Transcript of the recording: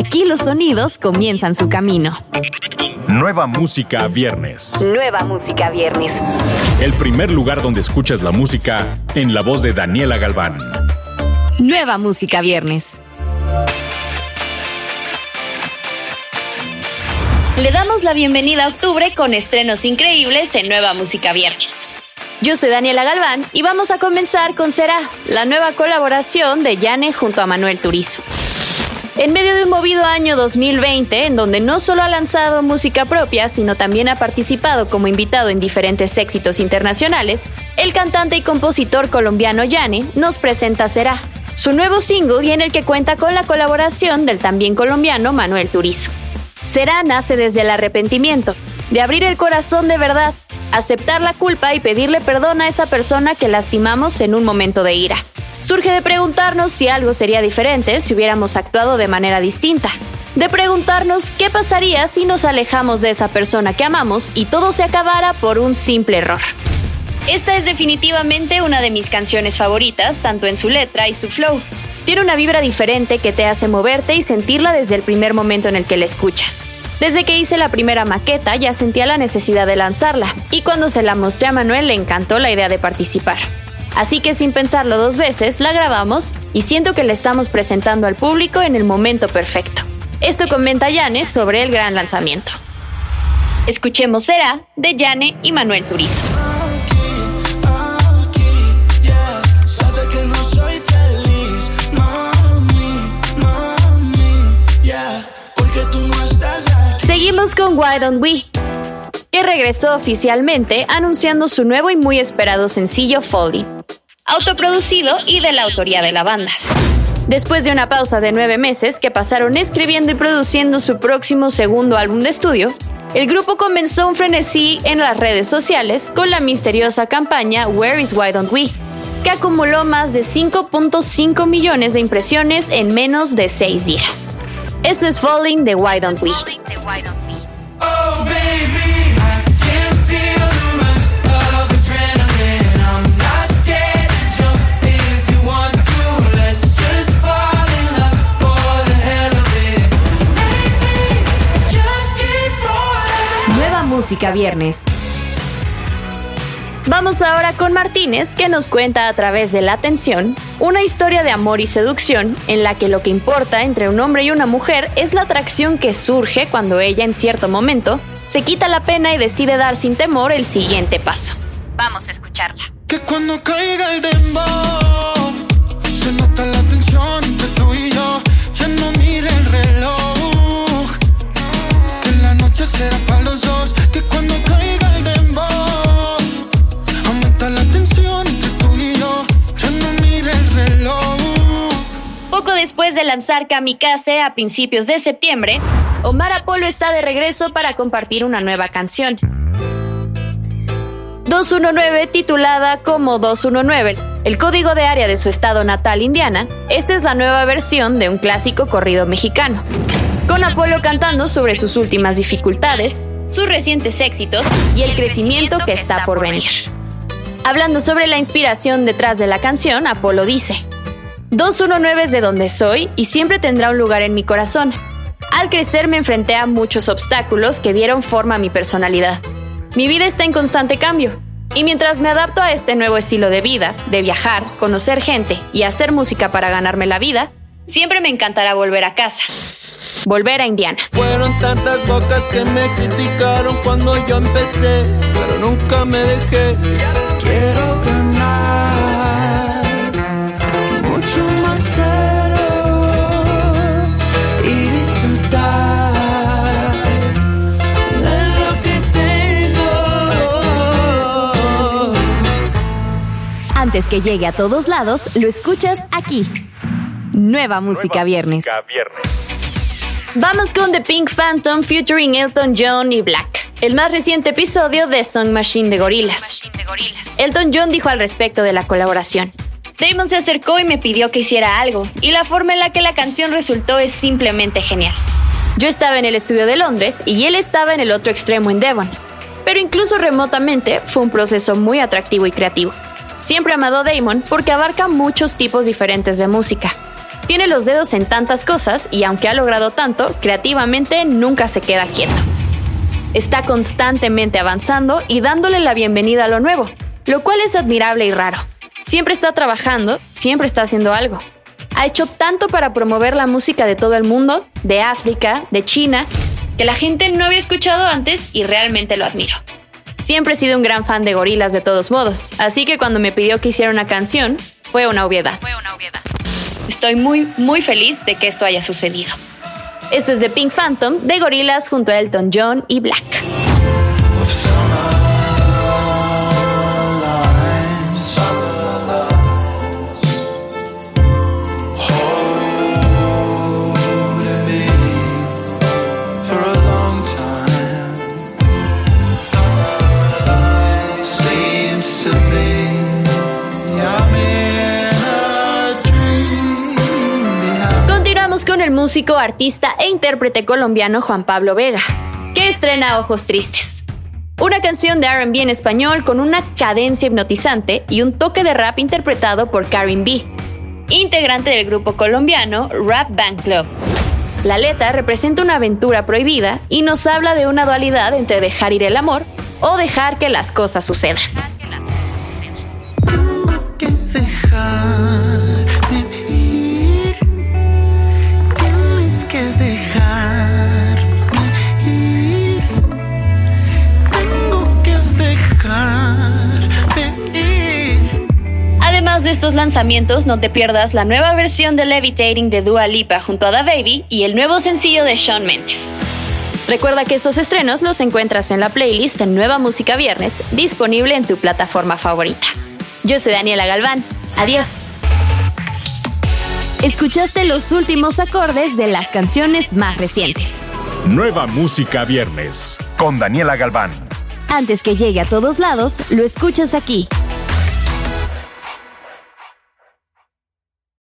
Aquí los sonidos comienzan su camino. Nueva música viernes. Nueva música viernes. El primer lugar donde escuchas la música en la voz de Daniela Galván. Nueva música viernes. Le damos la bienvenida a octubre con estrenos increíbles en Nueva Música Viernes. Yo soy Daniela Galván y vamos a comenzar con Será, la nueva colaboración de Yane junto a Manuel Turizo. En medio de un movido año 2020, en donde no solo ha lanzado música propia, sino también ha participado como invitado en diferentes éxitos internacionales, el cantante y compositor colombiano Yane nos presenta Será, su nuevo single y en el que cuenta con la colaboración del también colombiano Manuel Turizo. Será nace desde el arrepentimiento, de abrir el corazón de verdad, aceptar la culpa y pedirle perdón a esa persona que lastimamos en un momento de ira. Surge de preguntarnos si algo sería diferente si hubiéramos actuado de manera distinta. De preguntarnos qué pasaría si nos alejamos de esa persona que amamos y todo se acabara por un simple error. Esta es definitivamente una de mis canciones favoritas, tanto en su letra y su flow. Tiene una vibra diferente que te hace moverte y sentirla desde el primer momento en el que la escuchas. Desde que hice la primera maqueta ya sentía la necesidad de lanzarla, y cuando se la mostré a Manuel le encantó la idea de participar. Así que sin pensarlo dos veces, la grabamos y siento que la estamos presentando al público en el momento perfecto. Esto comenta Yane sobre el gran lanzamiento. Escuchemos Será de Yane y Manuel Turizo. Seguimos con Why Don't We, que regresó oficialmente anunciando su nuevo y muy esperado sencillo Falling, autoproducido y de la autoría de la banda. Después de una pausa de nueve meses que pasaron escribiendo y produciendo su próximo segundo álbum de estudio, el grupo comenzó un frenesí en las redes sociales con la misteriosa campaña Where is Why Don't We, que acumuló más de 5.5 millones de impresiones en menos de seis días. Eso es Falling de Why Don't We. Viernes. Vamos ahora con Martínez, que nos cuenta a través de la atención una historia de amor y seducción en la que lo que importa entre un hombre y una mujer es la atracción que surge cuando ella en cierto momento se quita la pena y decide dar sin temor el siguiente paso. Vamos a escucharla. Que cuando caiga el de lanzar Kamikaze a principios de septiembre, Omar Apolo está de regreso para compartir una nueva canción. 219 titulada como 219, el código de área de su estado natal Indiana, esta es la nueva versión de un clásico corrido mexicano. Con Apolo cantando sobre sus últimas dificultades, sus recientes éxitos y el crecimiento que está por venir. Hablando sobre la inspiración detrás de la canción, Apolo dice, 219 es de donde soy y siempre tendrá un lugar en mi corazón. Al crecer me enfrenté a muchos obstáculos que dieron forma a mi personalidad. Mi vida está en constante cambio. Y mientras me adapto a este nuevo estilo de vida, de viajar, conocer gente y hacer música para ganarme la vida, siempre me encantará volver a casa. Volver a Indiana. Fueron tantas bocas que me criticaron cuando yo empecé, pero nunca me dejé. Quiero Antes que llegue a todos lados, lo escuchas aquí. Nueva música viernes. Vamos con The Pink Phantom featuring Elton John y Black, el más reciente episodio de Song Machine de Gorillaz. Elton John dijo al respecto de la colaboración. Damon se acercó y me pidió que hiciera algo, y la forma en la que la canción resultó es simplemente genial. Yo estaba en el estudio de Londres y él estaba en el otro extremo en Devon. Pero incluso remotamente fue un proceso muy atractivo y creativo. Siempre he amado Damon porque abarca muchos tipos diferentes de música. Tiene los dedos en tantas cosas y aunque ha logrado tanto, creativamente nunca se queda quieto. Está constantemente avanzando y dándole la bienvenida a lo nuevo, lo cual es admirable y raro. Siempre está trabajando, siempre está haciendo algo. Ha hecho tanto para promover la música de todo el mundo, de África, de China, que la gente no había escuchado antes y realmente lo admiro. Siempre he sido un gran fan de gorilas de todos modos, así que cuando me pidió que hiciera una canción, fue una obviedad. Fue una obviedad. Estoy muy, muy feliz de que esto haya sucedido. Esto es de Pink Phantom de Gorilas junto a Elton John y Black. El músico, artista e intérprete colombiano Juan Pablo Vega, que estrena Ojos Tristes. Una canción de RB en español con una cadencia hipnotizante y un toque de rap interpretado por Karin B, integrante del grupo colombiano Rap Band Club. La letra representa una aventura prohibida y nos habla de una dualidad entre dejar ir el amor o dejar que las cosas sucedan. De estos lanzamientos, no te pierdas la nueva versión de Levitating de Dua Lipa junto a Da Baby y el nuevo sencillo de Shawn Mendes. Recuerda que estos estrenos los encuentras en la playlist de Nueva Música Viernes, disponible en tu plataforma favorita. Yo soy Daniela Galván. Adiós. Escuchaste los últimos acordes de las canciones más recientes. Nueva Música Viernes con Daniela Galván. Antes que llegue a todos lados, lo escuchas aquí